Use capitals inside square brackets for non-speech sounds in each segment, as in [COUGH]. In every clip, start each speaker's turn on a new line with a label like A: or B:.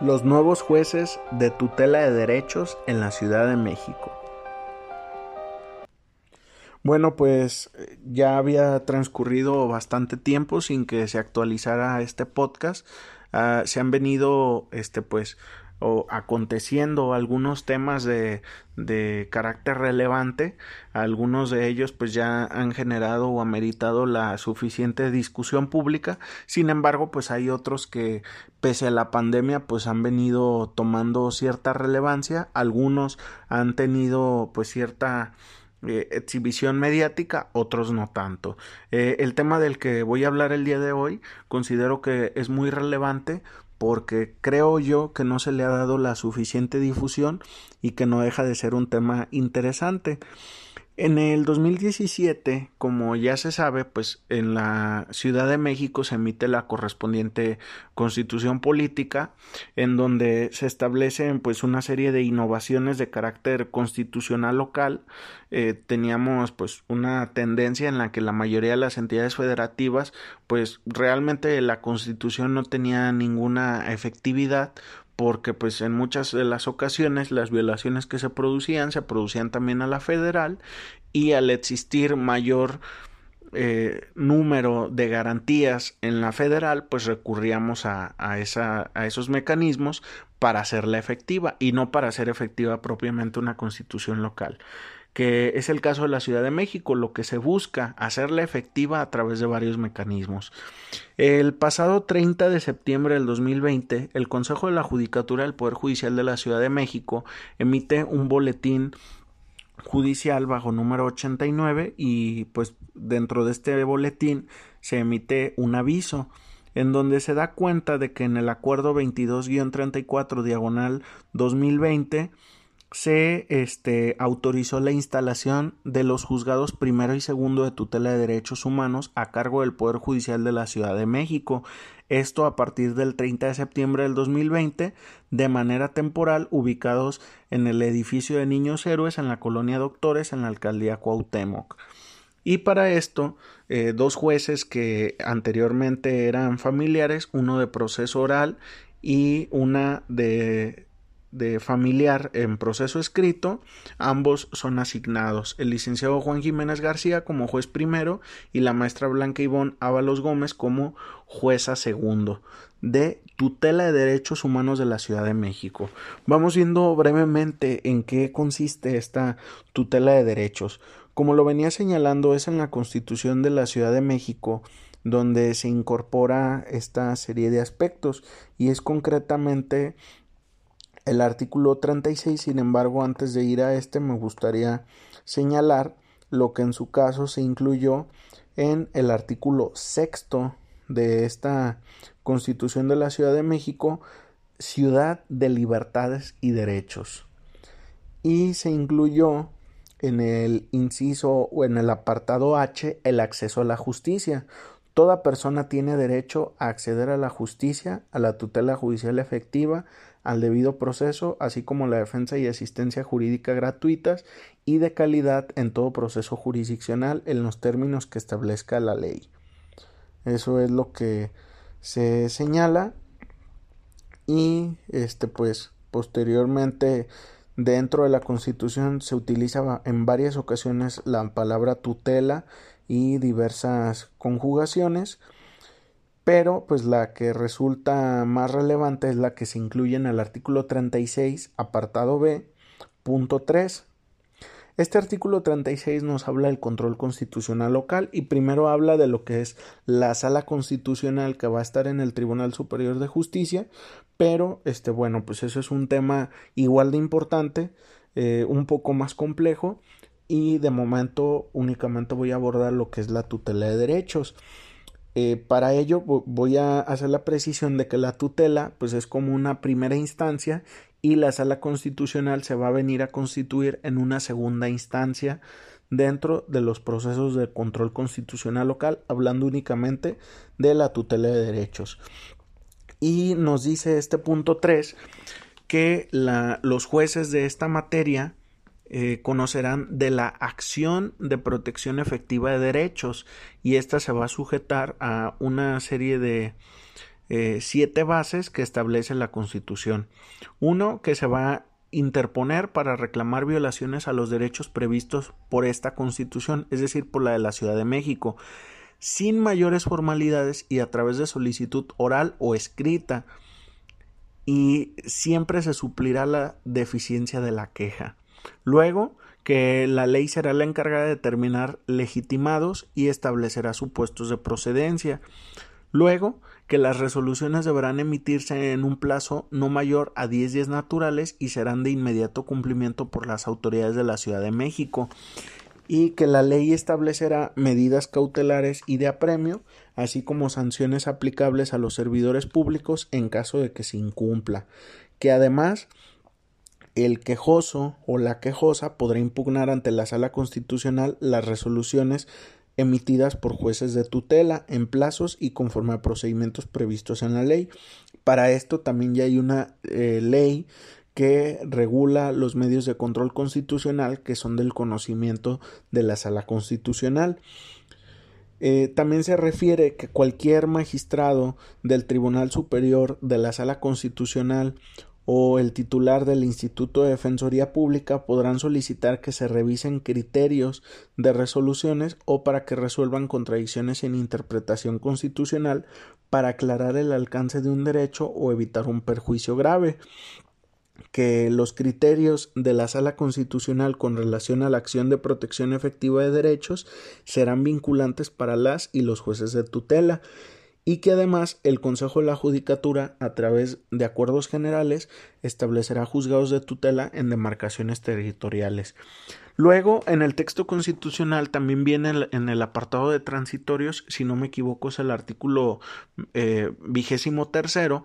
A: Los nuevos jueces de tutela de derechos en la Ciudad de México. Bueno, pues ya había transcurrido bastante tiempo sin que se actualizara este podcast. Uh, se han venido, este, pues, o aconteciendo algunos temas de, de carácter relevante. Algunos de ellos pues ya han generado o ameritado la suficiente discusión pública. Sin embargo, pues hay otros que pese a la pandemia pues han venido tomando cierta relevancia. Algunos han tenido pues cierta eh, exhibición mediática, otros no tanto. Eh, el tema del que voy a hablar el día de hoy considero que es muy relevante porque creo yo que no se le ha dado la suficiente difusión y que no deja de ser un tema interesante. En el 2017, como ya se sabe, pues en la Ciudad de México se emite la correspondiente Constitución política en donde se establecen pues una serie de innovaciones de carácter constitucional local. Eh, teníamos pues una tendencia en la que la mayoría de las entidades federativas pues realmente la Constitución no tenía ninguna efectividad porque pues en muchas de las ocasiones las violaciones que se producían se producían también a la federal y al existir mayor eh, número de garantías en la federal pues recurríamos a, esa, a esos mecanismos para hacerla efectiva y no para hacer efectiva propiamente una constitución local que es el caso de la Ciudad de México, lo que se busca hacerla efectiva a través de varios mecanismos. El pasado 30 de septiembre del 2020, el Consejo de la Judicatura del Poder Judicial de la Ciudad de México emite un boletín judicial bajo número 89 y pues dentro de este boletín se emite un aviso en donde se da cuenta de que en el acuerdo 22-34 diagonal 2020 se este, autorizó la instalación de los juzgados primero y segundo de tutela de derechos humanos a cargo del Poder Judicial de la Ciudad de México. Esto a partir del 30 de septiembre del 2020, de manera temporal, ubicados en el edificio de Niños Héroes en la colonia Doctores en la alcaldía Cuauhtémoc. Y para esto, eh, dos jueces que anteriormente eran familiares, uno de proceso oral y una de de familiar en proceso escrito, ambos son asignados. El licenciado Juan Jiménez García como juez primero y la maestra Blanca Ivonne Ábalos Gómez como jueza segundo de tutela de derechos humanos de la Ciudad de México. Vamos viendo brevemente en qué consiste esta tutela de derechos. Como lo venía señalando, es en la Constitución de la Ciudad de México donde se incorpora esta serie de aspectos y es concretamente el artículo 36, sin embargo, antes de ir a este, me gustaría señalar lo que en su caso se incluyó en el artículo sexto de esta Constitución de la Ciudad de México, Ciudad de Libertades y Derechos. Y se incluyó en el inciso o en el apartado H el acceso a la justicia. Toda persona tiene derecho a acceder a la justicia, a la tutela judicial efectiva, al debido proceso, así como la defensa y asistencia jurídica gratuitas y de calidad en todo proceso jurisdiccional en los términos que establezca la ley. Eso es lo que se señala y este pues posteriormente dentro de la Constitución se utiliza en varias ocasiones la palabra tutela y diversas conjugaciones pero pues la que resulta más relevante es la que se incluye en el artículo 36, apartado B, punto 3. Este artículo 36 nos habla del control constitucional local y primero habla de lo que es la sala constitucional que va a estar en el Tribunal Superior de Justicia, pero este bueno, pues eso es un tema igual de importante, eh, un poco más complejo y de momento únicamente voy a abordar lo que es la tutela de derechos. Eh, para ello voy a hacer la precisión de que la tutela pues es como una primera instancia y la sala constitucional se va a venir a constituir en una segunda instancia dentro de los procesos de control constitucional local, hablando únicamente de la tutela de derechos. Y nos dice este punto 3 que los jueces de esta materia eh, conocerán de la acción de protección efectiva de derechos y esta se va a sujetar a una serie de eh, siete bases que establece la Constitución. Uno, que se va a interponer para reclamar violaciones a los derechos previstos por esta Constitución, es decir, por la de la Ciudad de México, sin mayores formalidades y a través de solicitud oral o escrita, y siempre se suplirá la deficiencia de la queja. Luego, que la ley será la encargada de determinar legitimados y establecerá supuestos de procedencia. Luego, que las resoluciones deberán emitirse en un plazo no mayor a 10 días naturales y serán de inmediato cumplimiento por las autoridades de la Ciudad de México y que la ley establecerá medidas cautelares y de apremio, así como sanciones aplicables a los servidores públicos en caso de que se incumpla, que además el quejoso o la quejosa podrá impugnar ante la Sala Constitucional las resoluciones emitidas por jueces de tutela en plazos y conforme a procedimientos previstos en la ley. Para esto también ya hay una eh, ley que regula los medios de control constitucional que son del conocimiento de la sala constitucional. Eh, también se refiere que cualquier magistrado del Tribunal Superior de la Sala Constitucional o el titular del Instituto de Defensoría Pública podrán solicitar que se revisen criterios de resoluciones o para que resuelvan contradicciones en interpretación constitucional para aclarar el alcance de un derecho o evitar un perjuicio grave. Que los criterios de la Sala Constitucional con relación a la acción de protección efectiva de derechos serán vinculantes para las y los jueces de tutela y que además el Consejo de la Judicatura, a través de acuerdos generales, establecerá juzgados de tutela en demarcaciones territoriales. Luego, en el texto constitucional también viene en el apartado de transitorios, si no me equivoco, es el artículo eh, vigésimo tercero,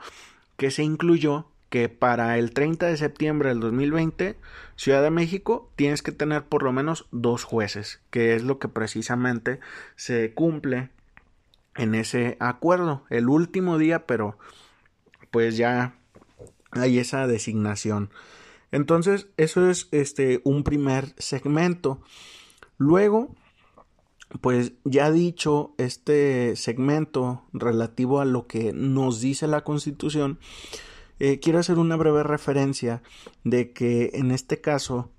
A: que se incluyó que para el 30 de septiembre del 2020, Ciudad de México, tienes que tener por lo menos dos jueces, que es lo que precisamente se cumple en ese acuerdo. El último día, pero pues ya hay esa designación. Entonces, eso es este un primer segmento. Luego, pues ya dicho este segmento relativo a lo que nos dice la Constitución, eh, quiero hacer una breve referencia de que en este caso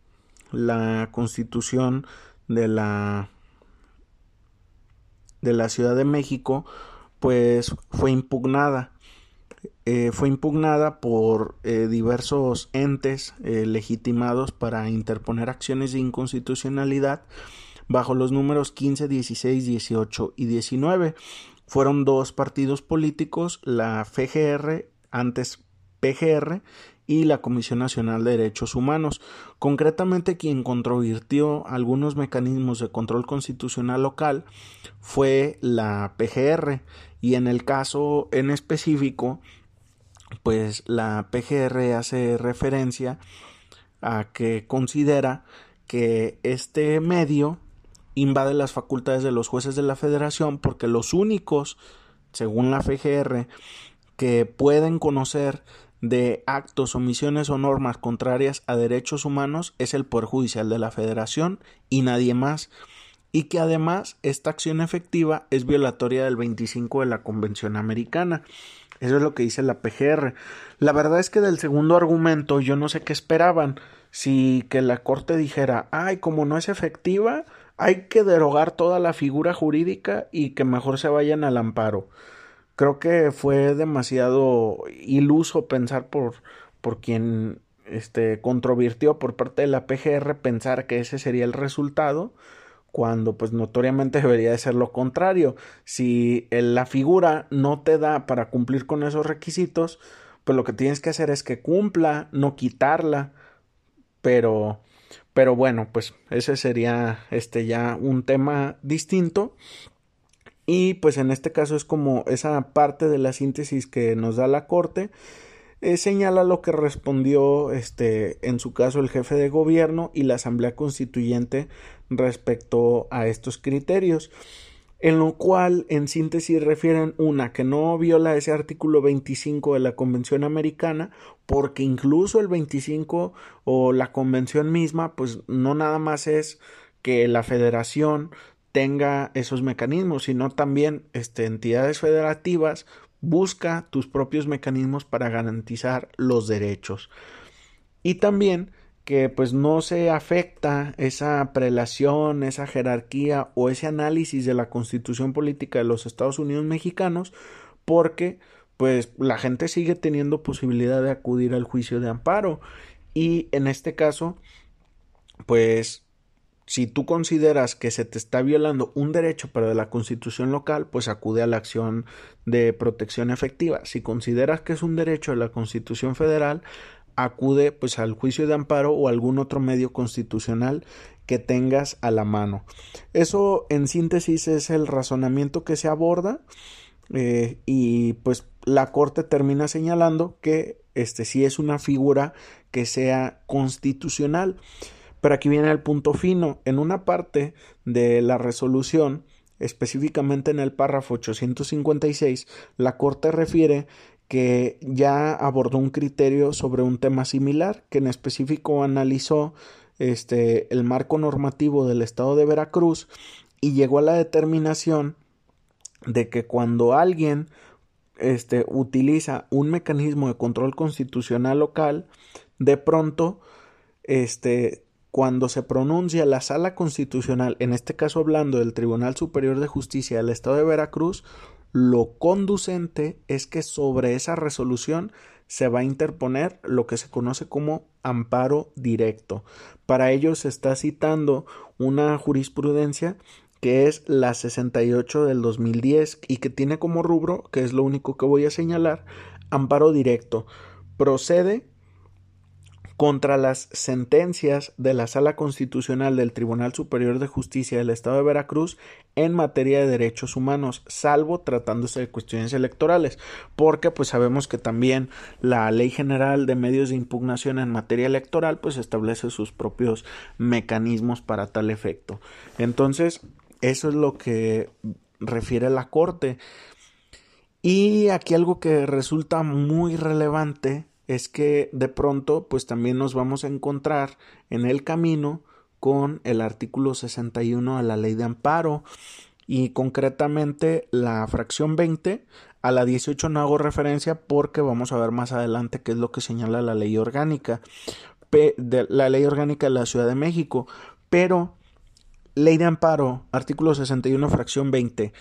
A: la Constitución de la de la Ciudad de México, pues fue impugnada. Eh, fue impugnada por eh, diversos entes eh, legitimados para interponer acciones de inconstitucionalidad bajo los números 15, 16, 18 y 19. Fueron dos partidos políticos, la FGR, antes PGR, y la Comisión Nacional de Derechos Humanos. Concretamente, quien controvirtió algunos mecanismos de control constitucional local fue la PGR y en el caso en específico, pues la PGR hace referencia a que considera que este medio invade las facultades de los jueces de la federación porque los únicos, según la PGR, que pueden conocer de actos, omisiones o normas contrarias a derechos humanos es el Poder Judicial de la Federación y nadie más, y que además esta acción efectiva es violatoria del 25 de la Convención Americana. Eso es lo que dice la PGR. La verdad es que del segundo argumento yo no sé qué esperaban. Si que la Corte dijera, ay, como no es efectiva, hay que derogar toda la figura jurídica y que mejor se vayan al amparo. Creo que fue demasiado iluso pensar por, por quien este, controvirtió por parte de la PGR pensar que ese sería el resultado cuando pues notoriamente [LAUGHS] debería de ser lo contrario. Si la figura no te da para cumplir con esos requisitos, pues lo que tienes que hacer es que cumpla, no quitarla. Pero pero bueno, pues ese sería este ya un tema distinto. Y pues en este caso es como esa parte de la síntesis que nos da la Corte eh, señala lo que respondió este en su caso el jefe de gobierno y la Asamblea Constituyente respecto a estos criterios en lo cual en síntesis refieren una que no viola ese artículo 25 de la Convención Americana porque incluso el 25 o la convención misma pues no nada más es que la federación tenga esos mecanismos sino también este, entidades federativas busca tus propios mecanismos para garantizar los derechos. Y también que pues no se afecta esa prelación, esa jerarquía o ese análisis de la constitución política de los Estados Unidos mexicanos porque pues la gente sigue teniendo posibilidad de acudir al juicio de amparo. Y en este caso pues si tú consideras que se te está violando un derecho pero de la constitución local, pues acude a la acción de protección efectiva. Si consideras que es un derecho de la constitución federal, acude pues al juicio de amparo o algún otro medio constitucional que tengas a la mano. Eso en síntesis es el razonamiento que se aborda eh, y pues la corte termina señalando que este sí es una figura que sea constitucional. Pero aquí viene el punto fino. En una parte de la resolución, específicamente en el párrafo 856, la Corte refiere que ya abordó un criterio sobre un tema similar, que en específico analizó este, el marco normativo del estado de Veracruz y llegó a la determinación de que cuando alguien este, utiliza un mecanismo de control constitucional local, de pronto, este, cuando se pronuncia la sala constitucional, en este caso hablando del Tribunal Superior de Justicia del Estado de Veracruz, lo conducente es que sobre esa resolución se va a interponer lo que se conoce como amparo directo. Para ello se está citando una jurisprudencia que es la 68 del 2010 y que tiene como rubro, que es lo único que voy a señalar, amparo directo. Procede contra las sentencias de la Sala Constitucional del Tribunal Superior de Justicia del Estado de Veracruz en materia de derechos humanos, salvo tratándose de cuestiones electorales, porque pues sabemos que también la Ley General de Medios de Impugnación en materia electoral pues establece sus propios mecanismos para tal efecto. Entonces, eso es lo que refiere la Corte. Y aquí algo que resulta muy relevante es que de pronto pues también nos vamos a encontrar en el camino con el artículo 61 de la ley de amparo. Y concretamente la fracción 20 a la 18 no hago referencia porque vamos a ver más adelante qué es lo que señala la ley orgánica de la ley orgánica de la Ciudad de México. Pero ley de amparo artículo 61 fracción 20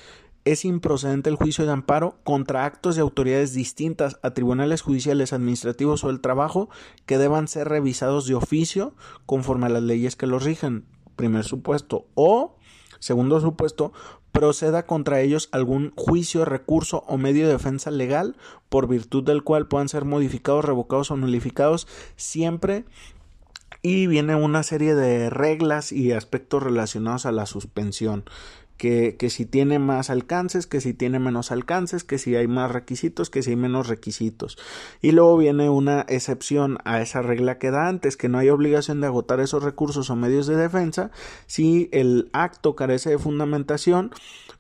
A: es improcedente el juicio de amparo contra actos de autoridades distintas a tribunales judiciales, administrativos o del trabajo que deban ser revisados de oficio conforme a las leyes que los rigen. Primer supuesto. O, segundo supuesto, proceda contra ellos algún juicio, recurso o medio de defensa legal por virtud del cual puedan ser modificados, revocados o nulificados siempre y viene una serie de reglas y aspectos relacionados a la suspensión que, que, si tiene más alcances, que si tiene menos alcances, que si hay más requisitos, que si hay menos requisitos. Y luego viene una excepción a esa regla que da antes, que no hay obligación de agotar esos recursos o medios de defensa si el acto carece de fundamentación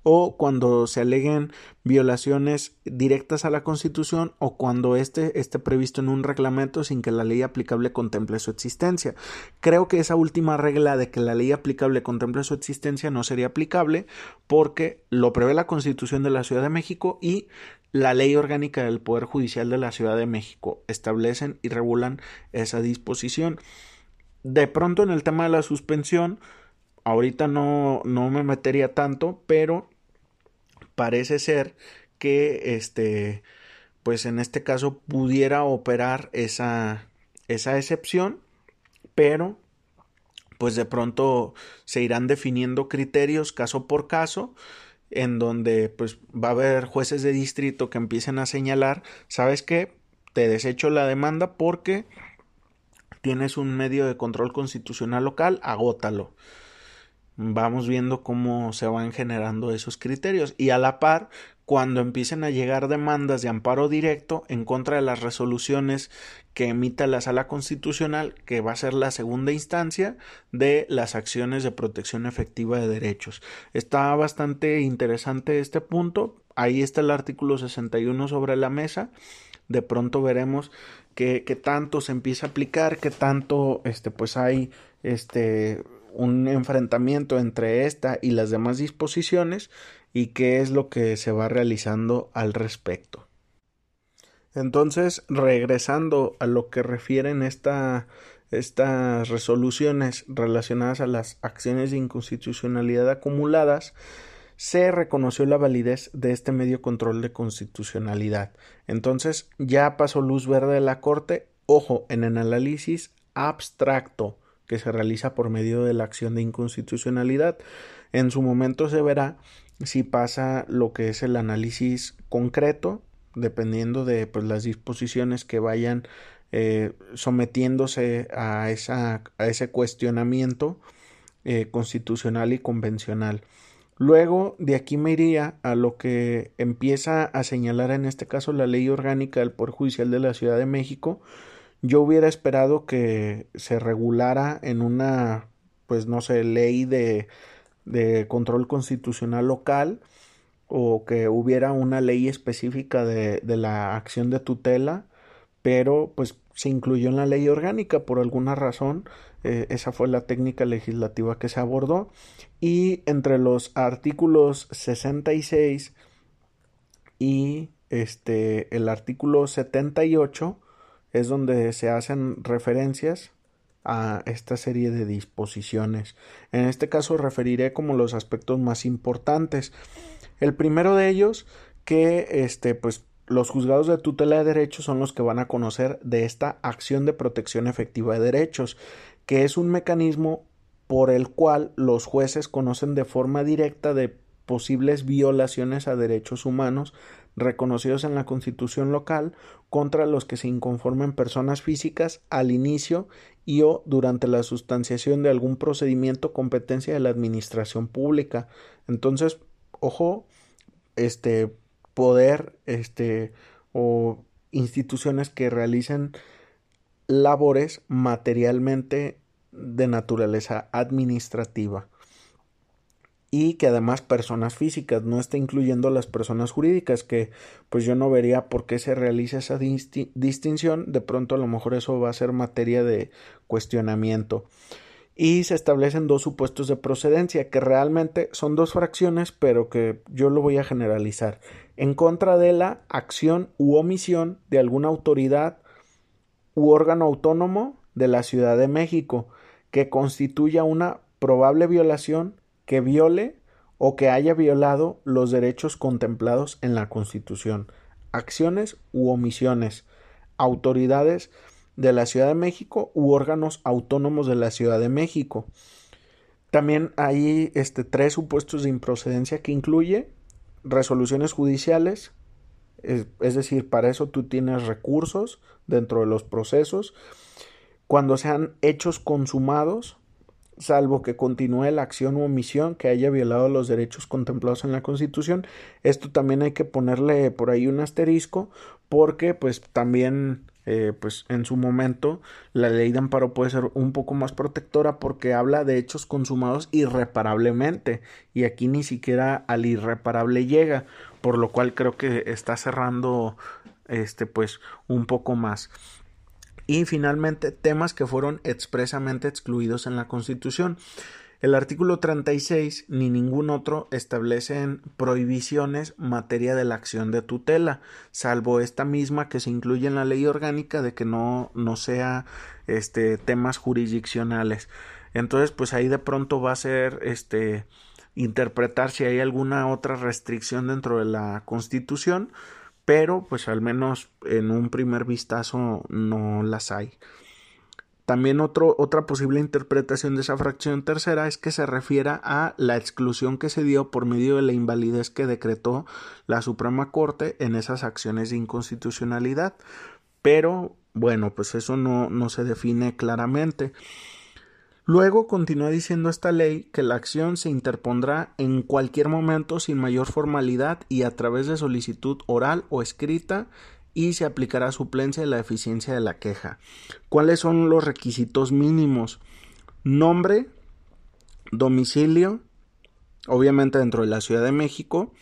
A: o cuando se aleguen violaciones directas a la Constitución o cuando éste esté previsto en un reglamento sin que la ley aplicable contemple su existencia. Creo que esa última regla de que la ley aplicable contemple su existencia no sería aplicable porque lo prevé la Constitución de la Ciudad de México y la ley orgánica del Poder Judicial de la Ciudad de México establecen y regulan esa disposición. De pronto en el tema de la suspensión, ahorita no, no me metería tanto, pero parece ser que este pues en este caso pudiera operar esa, esa excepción, pero pues de pronto se irán definiendo criterios caso por caso en donde pues va a haber jueces de distrito que empiecen a señalar, ¿sabes qué? Te desecho la demanda porque tienes un medio de control constitucional local, agótalo. Vamos viendo cómo se van generando esos criterios y a la par cuando empiecen a llegar demandas de amparo directo en contra de las resoluciones que emita la Sala Constitucional, que va a ser la segunda instancia de las acciones de protección efectiva de derechos. Está bastante interesante este punto. Ahí está el artículo 61 sobre la mesa. De pronto veremos qué, tanto se empieza a aplicar, qué tanto este, pues hay este, un enfrentamiento entre esta y las demás disposiciones y qué es lo que se va realizando al respecto. Entonces, regresando a lo que refieren esta, estas resoluciones relacionadas a las acciones de inconstitucionalidad acumuladas, se reconoció la validez de este medio control de constitucionalidad. Entonces, ya pasó luz verde de la Corte, ojo, en el análisis abstracto que se realiza por medio de la acción de inconstitucionalidad. En su momento se verá si pasa lo que es el análisis concreto, dependiendo de pues, las disposiciones que vayan eh, sometiéndose a, esa, a ese cuestionamiento eh, constitucional y convencional. Luego de aquí me iría a lo que empieza a señalar en este caso la ley orgánica del Poder Judicial de la Ciudad de México. Yo hubiera esperado que se regulara en una, pues no sé, ley de de control constitucional local o que hubiera una ley específica de, la acción de tutela, pero pues se incluyó en la ley orgánica por alguna razón. Eh, esa fue la técnica legislativa que se abordó. Y entre los artículos 66 y este, el artículo 78 es donde se hacen referencias a esta serie de disposiciones. En este caso referiré como los aspectos más importantes. El primero de ellos que este pues los juzgados de tutela de derechos son los que van a conocer de esta acción de protección efectiva de derechos, que es un mecanismo por el cual los jueces conocen de forma directa de posibles violaciones a derechos humanos reconocidos en la Constitución local contra los que se inconformen personas físicas al inicio y o durante la sustanciación de algún procedimiento competencia de la administración pública. Entonces, ojo, este poder este o instituciones que realicen labores materialmente de naturaleza administrativa y que además personas físicas no está incluyendo las personas jurídicas que pues yo no vería por qué se realiza esa distinción. De pronto a lo mejor eso va a ser materia de cuestionamiento. Y se establecen dos supuestos de procedencia que realmente son dos fracciones pero que yo lo voy a generalizar. En contra de la acción u omisión de alguna autoridad u órgano autónomo de la Ciudad de México que constituya una probable violación que viole o que haya violado los derechos contemplados en la Constitución, acciones u omisiones, autoridades de la Ciudad de México u órganos autónomos de la Ciudad de México. También hay este, tres supuestos de improcedencia que incluye resoluciones judiciales, es, es decir, para eso tú tienes recursos dentro de los procesos, cuando sean hechos consumados, salvo que continúe la acción u omisión que haya violado los derechos contemplados en la Constitución. Esto también hay que ponerle por ahí un asterisco porque pues también eh, pues en su momento la ley de amparo puede ser un poco más protectora porque habla de hechos consumados irreparablemente y aquí ni siquiera al irreparable llega por lo cual creo que está cerrando este pues un poco más y finalmente temas que fueron expresamente excluidos en la Constitución. El artículo 36 ni ningún otro establecen prohibiciones materia de la acción de tutela, salvo esta misma que se incluye en la ley orgánica de que no, no sea este temas jurisdiccionales. Entonces, pues ahí de pronto va a ser este interpretar si hay alguna otra restricción dentro de la Constitución, pero pues al menos en un primer vistazo no las hay. También otra posible interpretación de esa fracción tercera es que se refiera a la exclusión que se dio por medio de la invalidez que decretó la Suprema Corte en esas acciones de inconstitucionalidad. Pero bueno, pues eso no, no se define claramente. Luego continúa diciendo esta ley que la acción se interpondrá en cualquier momento sin mayor formalidad y a través de solicitud oral o escrita y se aplicará suplencia de la eficiencia de la queja. ¿Cuáles son los requisitos mínimos? Nombre, domicilio, obviamente dentro de la Ciudad de México,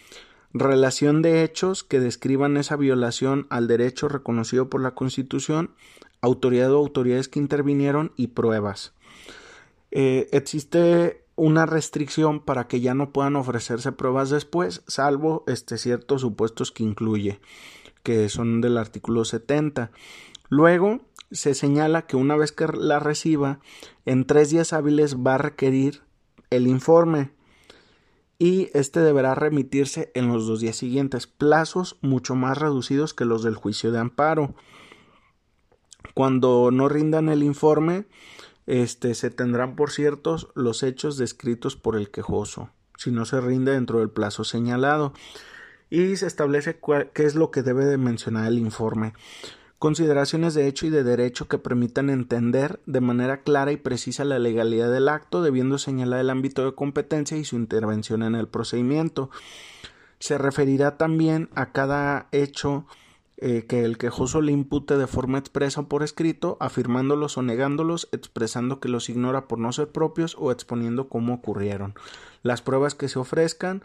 A: relación de hechos que describan esa violación al derecho reconocido por la Constitución, autoridad o autoridades que intervinieron y pruebas. Eh, existe una restricción para que ya no puedan ofrecerse pruebas después, salvo este ciertos supuestos que incluye que son del artículo 70. Luego se señala que una vez que la reciba, en tres días hábiles va a requerir el informe y este deberá remitirse en los dos días siguientes, plazos mucho más reducidos que los del juicio de amparo. Cuando no rindan el informe, este, se tendrán por ciertos los hechos descritos por el quejoso, si no se rinde dentro del plazo señalado y se establece qué es lo que debe de mencionar el informe. Consideraciones de hecho y de derecho que permitan entender de manera clara y precisa la legalidad del acto, debiendo señalar el ámbito de competencia y su intervención en el procedimiento. Se referirá también a cada hecho eh, que el quejoso le impute de forma expresa o por escrito, afirmándolos o negándolos, expresando que los ignora por no ser propios o exponiendo cómo ocurrieron. Las pruebas que se ofrezcan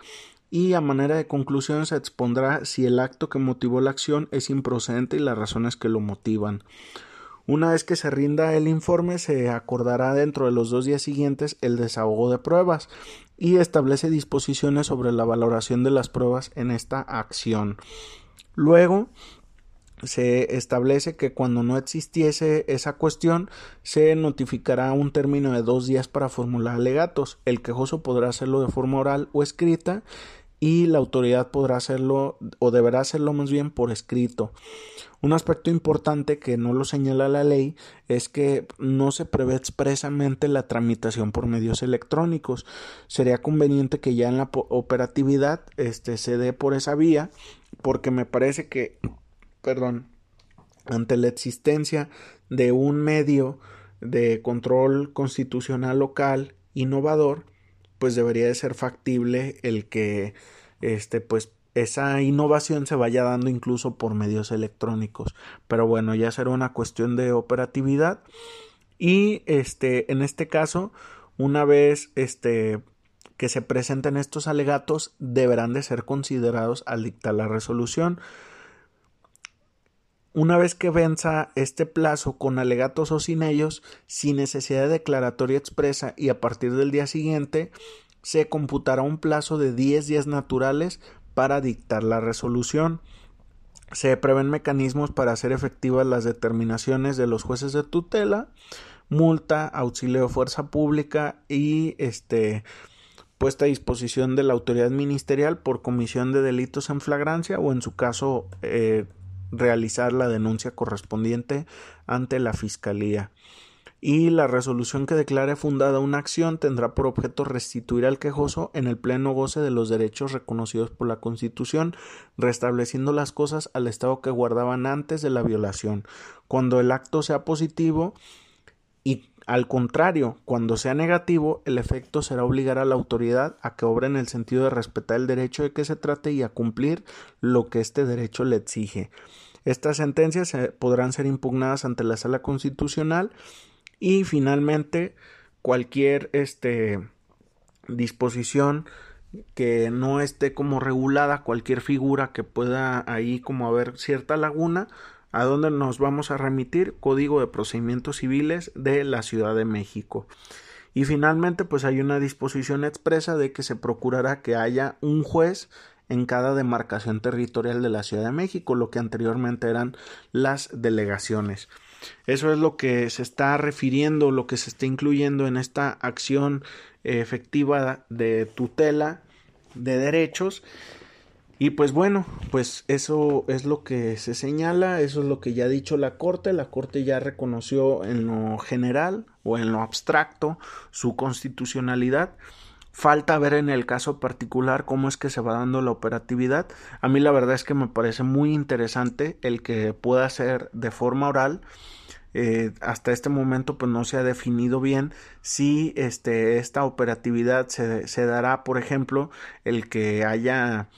A: y a manera de conclusión se expondrá si el acto que motivó la acción es improcedente y las razones que lo motivan. Una vez que se rinda el informe, se acordará dentro de los dos días siguientes el desahogo de pruebas y establece disposiciones sobre la valoración de las pruebas en esta acción. Luego, se establece que cuando no existiese esa cuestión se notificará un término de dos días para formular alegatos. El quejoso podrá hacerlo de forma oral o escrita y la autoridad podrá hacerlo o deberá hacerlo más bien por escrito. Un aspecto importante que no lo señala la ley es que no se prevé expresamente la tramitación por medios electrónicos. Sería conveniente que ya en la operatividad este, se dé por esa vía porque me parece que perdón, ante la existencia de un medio de control constitucional local innovador, pues debería de ser factible el que este pues esa innovación se vaya dando incluso por medios electrónicos. Pero bueno, ya será una cuestión de operatividad y este en este caso, una vez este que se presenten estos alegatos deberán de ser considerados al dictar la resolución. Una vez que venza este plazo con alegatos o sin ellos, sin necesidad de declaratoria expresa y a partir del día siguiente, se computará un plazo de 10 días naturales para dictar la resolución. Se prevén mecanismos para hacer efectivas las determinaciones de los jueces de tutela, multa, auxilio de fuerza pública y este puesta a disposición de la autoridad ministerial por comisión de delitos en flagrancia o en su caso eh, realizar la denuncia correspondiente ante la Fiscalía. Y la resolución que declare fundada una acción tendrá por objeto restituir al quejoso en el pleno goce de los derechos reconocidos por la Constitución, restableciendo las cosas al estado que guardaban antes de la violación. Cuando el acto sea positivo al contrario, cuando sea negativo, el efecto será obligar a la autoridad a que obre en el sentido de respetar el derecho de que se trate y a cumplir lo que este derecho le exige. Estas sentencias podrán ser impugnadas ante la Sala Constitucional y finalmente cualquier este, disposición que no esté como regulada, cualquier figura que pueda ahí como haber cierta laguna, a dónde nos vamos a remitir Código de Procedimientos Civiles de la Ciudad de México. Y finalmente, pues hay una disposición expresa de que se procurará que haya un juez en cada demarcación territorial de la Ciudad de México, lo que anteriormente eran las delegaciones. Eso es lo que se está refiriendo, lo que se está incluyendo en esta acción efectiva de tutela de derechos. Y pues bueno, pues eso es lo que se señala, eso es lo que ya ha dicho la Corte. La Corte ya reconoció en lo general o en lo abstracto su constitucionalidad. Falta ver en el caso particular cómo es que se va dando la operatividad. A mí la verdad es que me parece muy interesante el que pueda ser de forma oral eh, hasta este momento pues no se ha definido bien si este, esta operatividad se, se dará por ejemplo el que haya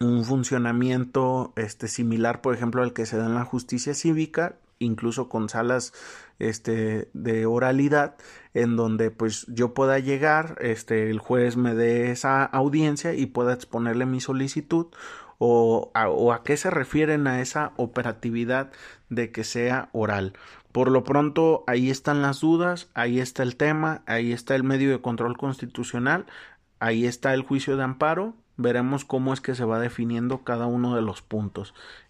A: un funcionamiento este similar por ejemplo al que se da en la justicia cívica incluso con salas este de oralidad en donde pues yo pueda llegar este el juez me dé esa audiencia y pueda exponerle mi solicitud o a, qué se refieren a esa operatividad de que sea oral. Por lo pronto, ahí están las dudas, ahí está el tema, ahí está el medio de control constitucional, ahí está el juicio de amparo, veremos cómo es que se va definiendo cada uno de los puntos.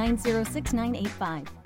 B: 9066985.